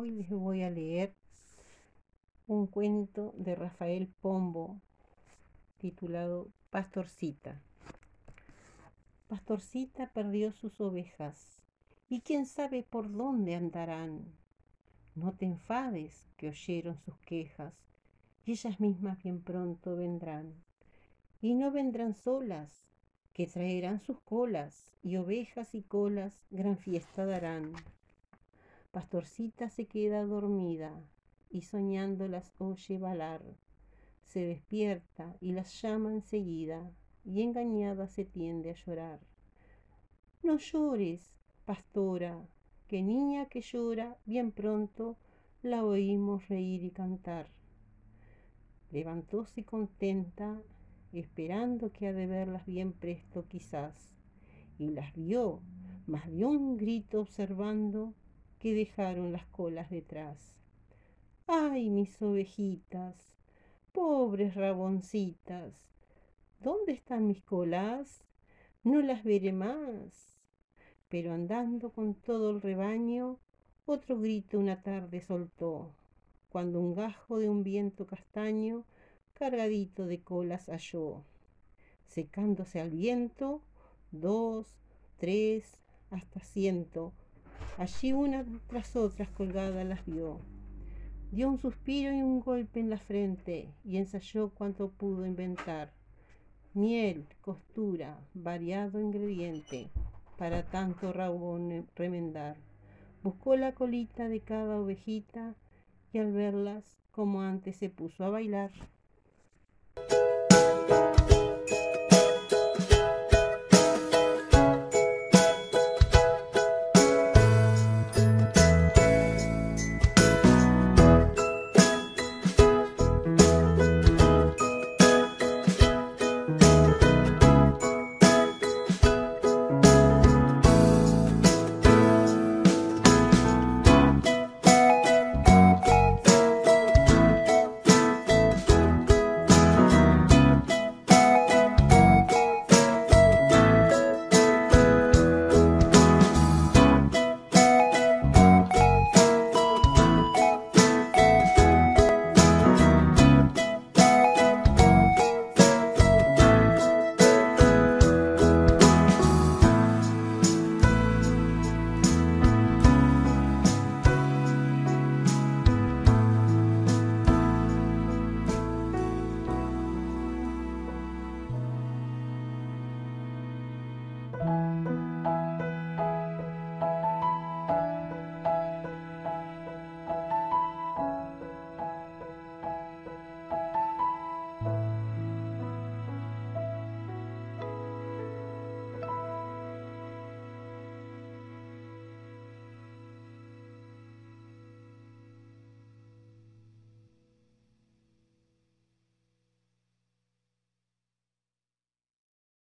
Hoy les voy a leer un cuento de Rafael Pombo titulado Pastorcita. Pastorcita perdió sus ovejas y quién sabe por dónde andarán. No te enfades que oyeron sus quejas y ellas mismas bien pronto vendrán. Y no vendrán solas, que traerán sus colas y ovejas y colas gran fiesta darán. Pastorcita se queda dormida y soñando las oye balar. Se despierta y las llama enseguida y engañada se tiende a llorar. No llores, pastora, que niña que llora, bien pronto la oímos reír y cantar. Levantóse contenta, esperando que ha de verlas bien presto quizás, y las vio, mas dio un grito observando que dejaron las colas detrás. ¡Ay, mis ovejitas! Pobres raboncitas, ¿dónde están mis colas? No las veré más. Pero andando con todo el rebaño, otro grito una tarde soltó, cuando un gajo de un viento castaño cargadito de colas halló. Secándose al viento, dos, tres, hasta ciento, Allí una tras otras colgadas las vio. Dio un suspiro y un golpe en la frente y ensayó cuanto pudo inventar. Miel, costura, variado ingrediente para tanto rabón remendar. Buscó la colita de cada ovejita y al verlas como antes se puso a bailar.